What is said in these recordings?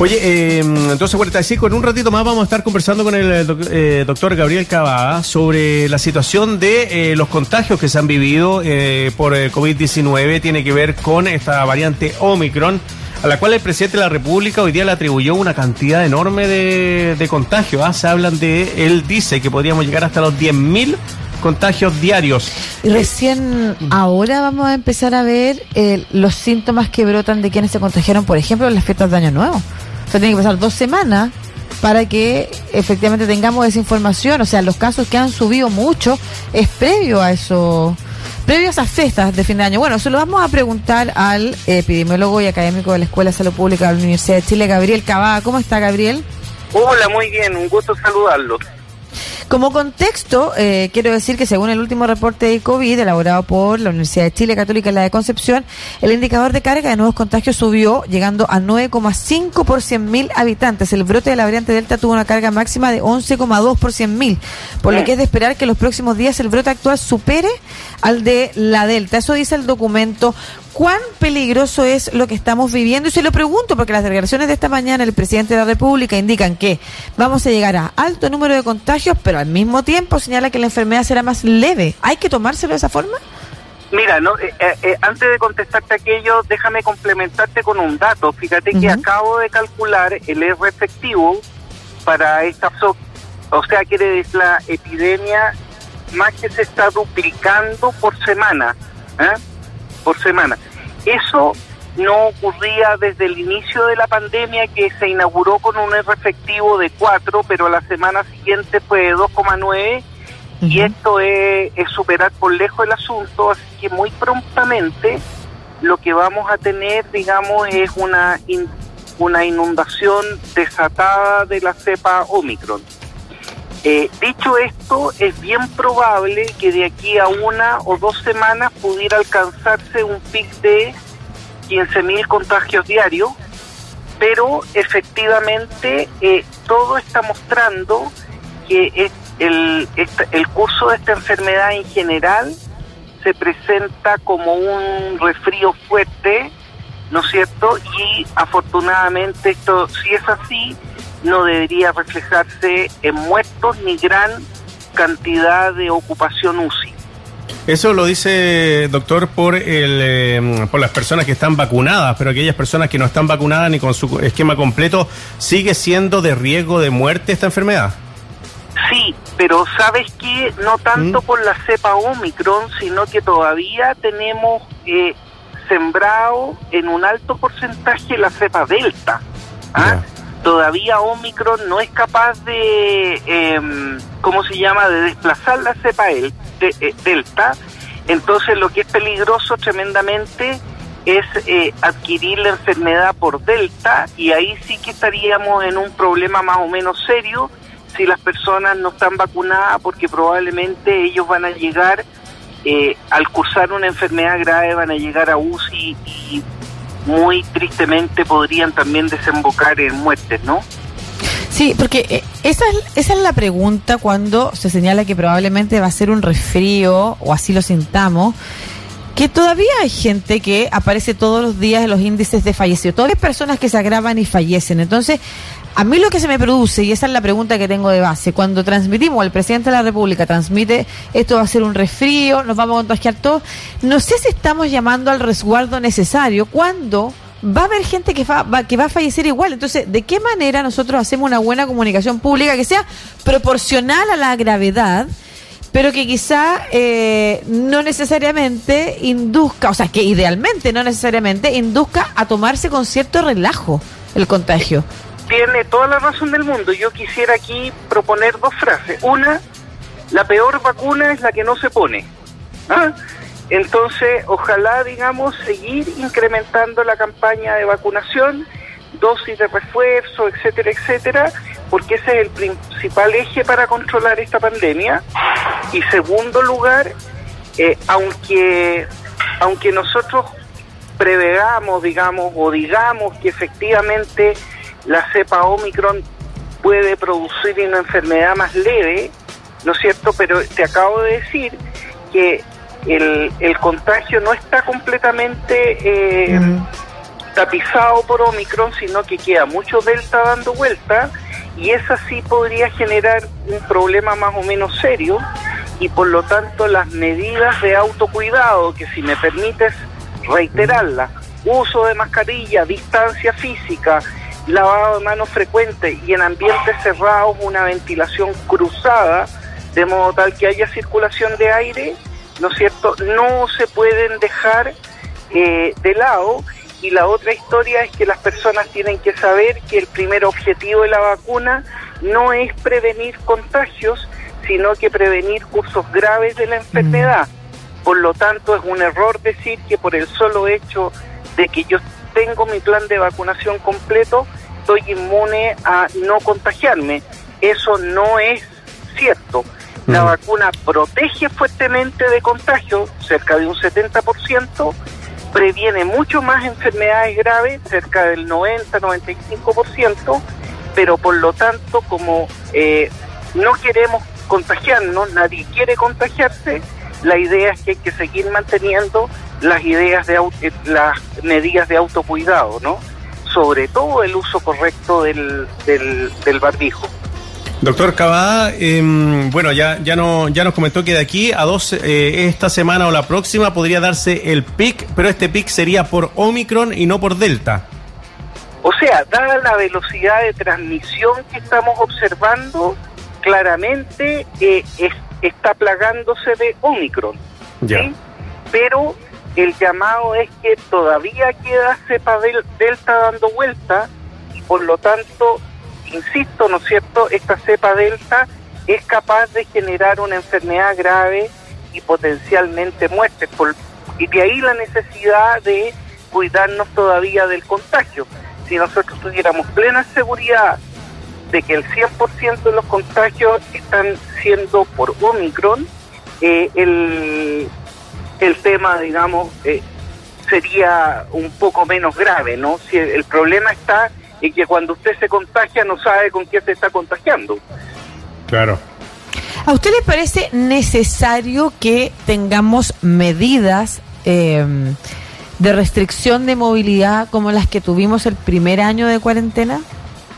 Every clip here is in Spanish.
Oye, eh, entonces 45, en un ratito más vamos a estar conversando con el eh, doctor Gabriel Cavada sobre la situación de eh, los contagios que se han vivido eh, por eh, COVID-19. Tiene que ver con esta variante Omicron, a la cual el presidente de la República hoy día le atribuyó una cantidad enorme de, contagios. ¿ah? Se hablan de, él dice que podríamos llegar hasta los 10.000 contagios diarios. Recién ahora vamos a empezar a ver eh, los síntomas que brotan de quienes se contagiaron, por ejemplo, en las fiestas de Año Nuevo. Sea, tiene que pasar dos semanas para que efectivamente tengamos esa información. O sea, los casos que han subido mucho es previo a eso, previo a esas fiestas de fin de año. Bueno, se lo vamos a preguntar al epidemiólogo y académico de la Escuela de Salud Pública de la Universidad de Chile, Gabriel Cavada. ¿Cómo está, Gabriel? Hola, muy bien, un gusto saludarlo. Como contexto, eh, quiero decir que según el último reporte de COVID elaborado por la Universidad de Chile Católica la de Concepción, el indicador de carga de nuevos contagios subió, llegando a 9,5 por 100.000 habitantes. El brote de la variante Delta tuvo una carga máxima de 11,2 por 100.000, por lo que es de esperar que los próximos días el brote actual supere al de la Delta. Eso dice el documento. ¿Cuán peligroso es lo que estamos viviendo? Y se lo pregunto porque las declaraciones de esta mañana del presidente de la República indican que vamos a llegar a alto número de contagios, pero al mismo tiempo señala que la enfermedad será más leve. ¿Hay que tomárselo de esa forma? Mira, no, eh, eh, antes de contestarte aquello, déjame complementarte con un dato. Fíjate que acabo de calcular el R efectivo para esta, o sea, quiere decir la epidemia más que se está duplicando por semana, ¿eh? Por semana. Eso no ocurría desde el inicio de la pandemia que se inauguró con un R efectivo de 4, pero la semana siguiente fue de 2,9 y esto es, es superar por lejos el asunto, así que muy prontamente lo que vamos a tener, digamos, es una, in- una inundación desatada de la cepa Omicron. Eh, dicho esto, es bien probable que de aquí a una o dos semanas pudiera alcanzarse un pic de 15.000 contagios diarios, pero efectivamente eh, todo está mostrando que el, el curso de esta enfermedad en general se presenta como un resfrío fuerte, ¿no es cierto? Y afortunadamente esto, si es así, no debería reflejarse en muertos ni gran cantidad de ocupación UCI. Eso lo dice, doctor, por, el, eh, por las personas que están vacunadas, pero aquellas personas que no están vacunadas ni con su esquema completo, ¿sigue siendo de riesgo de muerte esta enfermedad? Sí, pero sabes que no tanto ¿Mm? por la cepa Omicron, sino que todavía tenemos eh, sembrado en un alto porcentaje la cepa Delta. ¿ah? Todavía Omicron no es capaz de, em, ¿cómo se llama?, de desplazar la cepa el- eh, Delta. Entonces lo que es peligroso tremendamente es eh, adquirir la enfermedad por Delta y ahí sí que estaríamos en un problema más o menos serio si las personas no están vacunadas porque probablemente ellos van a llegar, eh, al cursar una enfermedad grave, van a llegar a UCI y muy tristemente podrían también desembocar en muertes, ¿no? Sí, porque eh, esa es, esa es la pregunta cuando se señala que probablemente va a ser un resfrío, o así lo sintamos, que todavía hay gente que aparece todos los días en los índices de fallecidos. Todavía hay personas que se agravan y fallecen. Entonces, a mí lo que se me produce, y esa es la pregunta que tengo de base, cuando transmitimos, el presidente de la República transmite, esto va a ser un resfrío, nos vamos a contagiar todos, no sé si estamos llamando al resguardo necesario cuando va a haber gente que va, que va a fallecer igual. Entonces, ¿de qué manera nosotros hacemos una buena comunicación pública que sea proporcional a la gravedad? pero que quizá eh, no necesariamente induzca, o sea, que idealmente no necesariamente induzca a tomarse con cierto relajo el contagio. Tiene toda la razón del mundo. Yo quisiera aquí proponer dos frases. Una, la peor vacuna es la que no se pone. ¿Ah? Entonces, ojalá, digamos, seguir incrementando la campaña de vacunación, dosis de refuerzo, etcétera, etcétera, porque ese es el principal eje para controlar esta pandemia. Y segundo lugar, eh, aunque, aunque nosotros prevegamos, digamos, o digamos que efectivamente la cepa Omicron puede producir una enfermedad más leve, ¿no es cierto? Pero te acabo de decir que el, el contagio no está completamente eh, Mm. tapizado por Omicron, sino que queda mucho Delta dando vuelta y esa sí podría generar un problema más o menos serio y por lo tanto las medidas de autocuidado, que si me permites reiterarlas, uso de mascarilla, distancia física, lavado de manos frecuente y en ambientes cerrados una ventilación cruzada, de modo tal que haya circulación de aire, ¿no es cierto? No se pueden dejar eh, de lado. Y la otra historia es que las personas tienen que saber que el primer objetivo de la vacuna no es prevenir contagios, sino que prevenir cursos graves de la enfermedad. Por lo tanto, es un error decir que por el solo hecho de que yo tengo mi plan de vacunación completo, estoy inmune a no contagiarme. Eso no es cierto. La vacuna protege fuertemente de contagio, cerca de un 70%, previene mucho más enfermedades graves, cerca del 90-95%, pero por lo tanto, como eh, no queremos contagiarnos, nadie quiere contagiarse, la idea es que hay que seguir manteniendo las ideas de eh, las medidas de autocuidado, ¿no? Sobre todo el uso correcto del, del, barbijo. Doctor Cavada, em, bueno, ya, ya, no, ya nos comentó que de aquí a dos, eh, esta semana o la próxima podría darse el pic, pero este pic sería por Omicron y no por Delta. O sea, dada la velocidad de transmisión que estamos observando, claramente eh, está plagándose de Omicron. ¿sí? Pero el llamado es que todavía queda cepa delta dando vuelta y por lo tanto, insisto, ¿no es cierto?, esta cepa delta es capaz de generar una enfermedad grave y potencialmente muerte. y de ahí la necesidad de cuidarnos todavía del contagio. Si nosotros tuviéramos plena seguridad de que el 100% de los contagios están siendo por Omicron, eh, el, el tema, digamos, eh, sería un poco menos grave, ¿no? Si el, problema está en que cuando usted se contagia no sabe con quién se está contagiando. Claro. ¿A usted le parece necesario que tengamos medidas eh, de restricción de movilidad como las que tuvimos el primer año de cuarentena?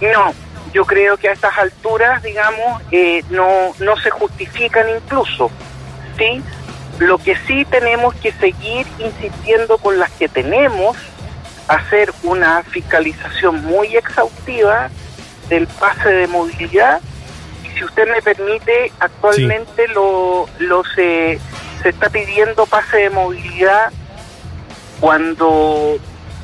No, yo creo que a estas alturas, digamos, eh, no, no se justifican incluso, ¿sí? Lo que sí tenemos que seguir insistiendo con las que tenemos, hacer una fiscalización muy exhaustiva del pase de movilidad. Y si usted me permite, actualmente lo, lo se, se está pidiendo pase de movilidad cuando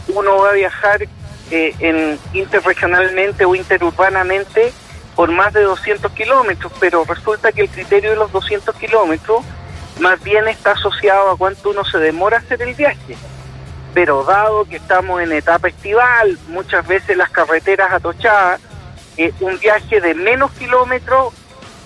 uno va a viajar eh, en interregionalmente o interurbanamente por más de 200 kilómetros, pero resulta que el criterio de los 200 kilómetros más bien está asociado a cuánto uno se demora hacer el viaje. Pero dado que estamos en etapa estival, muchas veces las carreteras atochadas, eh, un viaje de menos kilómetros,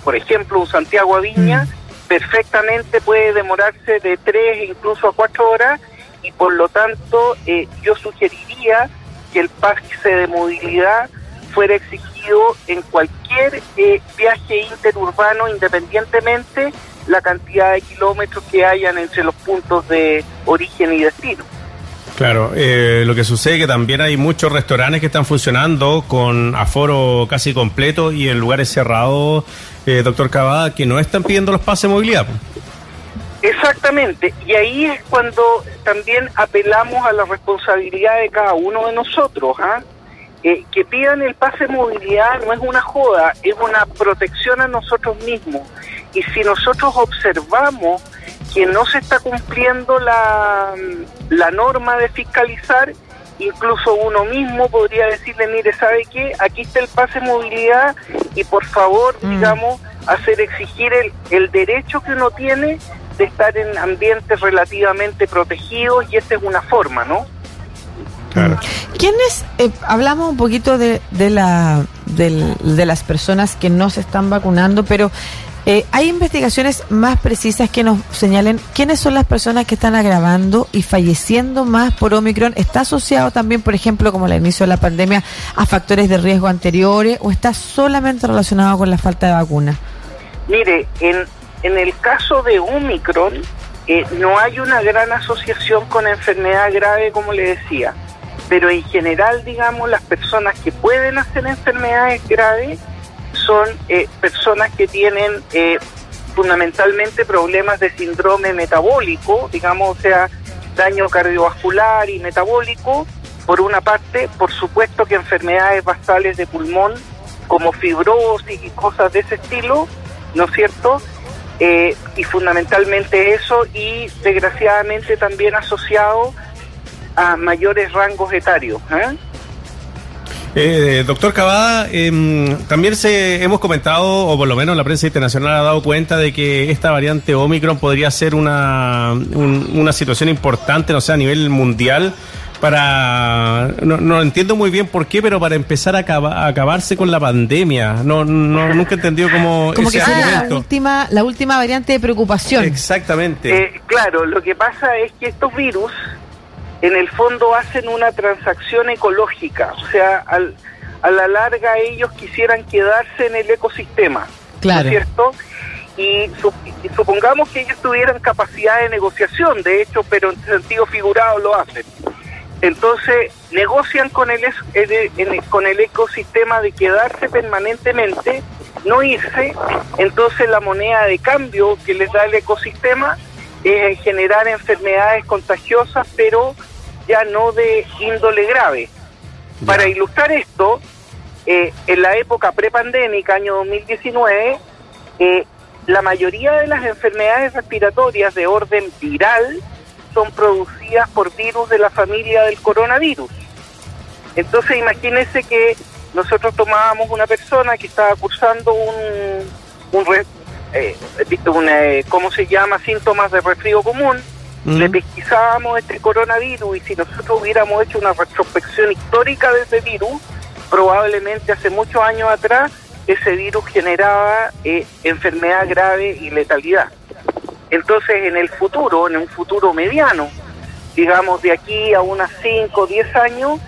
por ejemplo un Santiago a Viña, mm. perfectamente puede demorarse de 3 incluso a 4 horas y por lo tanto eh, yo sugeriría que el pase de movilidad fuera exigido en cualquier eh, viaje interurbano independientemente la cantidad de kilómetros que hayan entre los puntos de origen y destino. Claro, eh, lo que sucede es que también hay muchos restaurantes que están funcionando con aforo casi completo y en lugares cerrados, eh, doctor Cavada, que no están pidiendo los pases de movilidad. Exactamente, y ahí es cuando también apelamos a la responsabilidad de cada uno de nosotros. ¿ah? Eh, que pidan el pase de movilidad no es una joda, es una protección a nosotros mismos. Y si nosotros observamos que no se está cumpliendo la, la norma de fiscalizar, incluso uno mismo podría decirle, mire, ¿sabe qué? Aquí está el pase de movilidad y por favor, mm. digamos, hacer exigir el, el derecho que uno tiene de estar en ambientes relativamente protegidos y esa es una forma, ¿no? Claro. ¿Quiénes, eh, hablamos un poquito de, de, la, de, las personas que no se están vacunando, pero eh, hay investigaciones más precisas que nos señalen quiénes son las personas que están agravando y falleciendo más por Omicron. ¿Está asociado también, por ejemplo, como al inicio de la pandemia, a factores de riesgo anteriores o está solamente relacionado con la falta de vacuna? Mire, en, en el caso de Omicron, eh, no hay una gran asociación con enfermedad grave, como le decía. pero en general, digamos, las personas que pueden hacer enfermedades graves son eh, personas que tienen eh, fundamentalmente problemas de síndrome metabólico, digamos, o sea, daño cardiovascular y metabólico, por una parte, por supuesto que enfermedades basales de pulmón, como fibrosis y cosas de ese estilo, ¿no es cierto? Eh, y fundamentalmente eso, y desgraciadamente también asociado a mayores rangos etarios. ¿eh? Eh, doctor Cavada, em, también se hemos comentado, o por lo menos la prensa internacional ha dado cuenta de que esta variante Omicron podría ser una, una situación importante, no sé, a nivel mundial, para no, no, entiendo muy bien por qué, pero para empezar a, acabarse con la pandemia. No, no nunca he entendido cómo como que sea la última la última variante de preocupación. Exactamente. Eh, claro, lo que pasa es que estos virus en el fondo hacen una transacción ecológica, o sea, al, a la larga ellos quisieran quedarse en el ecosistema, claro. ¿no es cierto? Y, supongamos que ellos tuvieran capacidad de negociación, de hecho, pero en sentido figurado lo hacen. Entonces negocian con el, con el ecosistema de quedarse permanentemente, no irse, entonces la moneda de cambio que les da el ecosistema es generar enfermedades contagiosas, pero ya no de índole grave. Para ilustrar esto, eh, en la época prepandémica, año 2019, eh, la mayoría de las enfermedades respiratorias de orden viral son producidas por virus de la familia del coronavirus. Entonces imagínense que nosotros tomábamos una persona que estaba cursando un, un, eh, eh, ¿cómo se llama? Síntomas de resfrío común, le pesquisábamos este coronavirus y si nosotros hubiéramos hecho una retrospección histórica de ese virus, probablemente hace muchos años atrás ese virus generaba eh, enfermedad grave y letalidad. Entonces, en el futuro, en un futuro mediano, digamos de aquí a unas 5 o 10 años,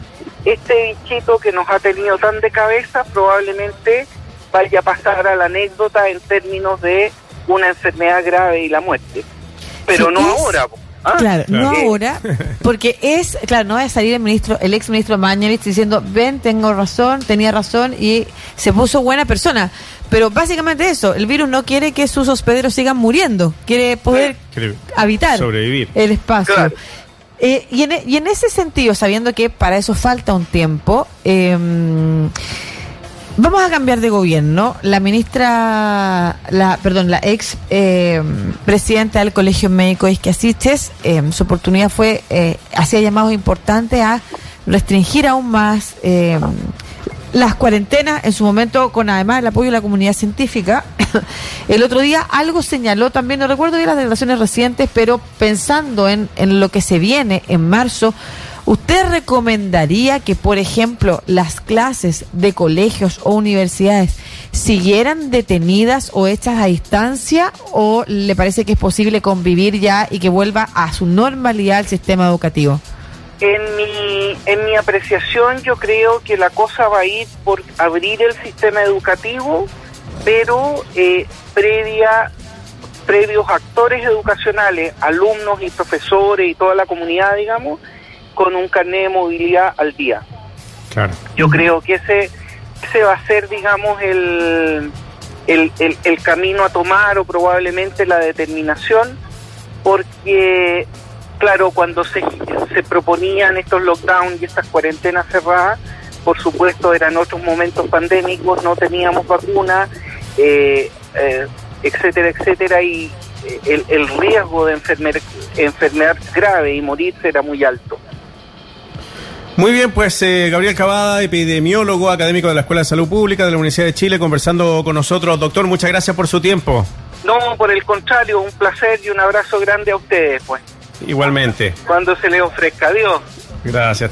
este bichito que nos ha tenido tan de cabeza probablemente vaya a pasar a la anécdota en términos de una enfermedad grave y la muerte. Pero no ahora. ¿Ah? Claro, no ahora, porque es, claro, no va a salir el ministro, el ex ministro Mañalich diciendo, ven, tengo razón, tenía razón y se puso buena persona. Pero básicamente eso, el virus no quiere que sus hospederos sigan muriendo, quiere poder habitar sobrevivir. el espacio. Eh, y, en, y, en, ese sentido, sabiendo que para eso falta un tiempo, eh, Vamos a cambiar de gobierno. La ministra, la, perdón, la ex eh, presidenta del Colegio Médico Isquiasiches, eh, su oportunidad fue, eh, hacía llamados importantes a restringir aún más eh, las cuarentenas, en su momento con además el apoyo de la comunidad científica. el otro día algo señaló también, no recuerdo bien las declaraciones recientes, pero pensando en, en lo que se viene en marzo, ¿Usted recomendaría que, por ejemplo, las clases de colegios o universidades siguieran detenidas o hechas a distancia o le parece que es posible convivir ya y que vuelva a su normalidad el sistema educativo? En mi, en mi apreciación yo creo que la cosa va a ir por abrir el sistema educativo, pero eh, previa previos actores educacionales, alumnos y profesores y toda la comunidad, digamos, con un carnet de movilidad al día. Claro. Yo creo que ese, ese va a ser, digamos, el, el, el, camino a tomar o probablemente la determinación, porque, claro, cuando se, se proponían estos lockdowns y estas cuarentenas cerradas, por supuesto eran otros momentos pandémicos, no teníamos vacuna, eh, eh, etcétera, etcétera, y eh, el, el riesgo de enfermer, enfermedad grave y morirse era muy alto. Muy bien, pues eh, Gabriel Cavada, epidemiólogo, académico de la Escuela de Salud Pública de la Universidad de Chile, conversando con nosotros. Doctor, muchas gracias por su tiempo. No, por el contrario, un placer y un abrazo grande a ustedes, pues. Igualmente. Cuando se le ofrezca. Adiós. Gracias.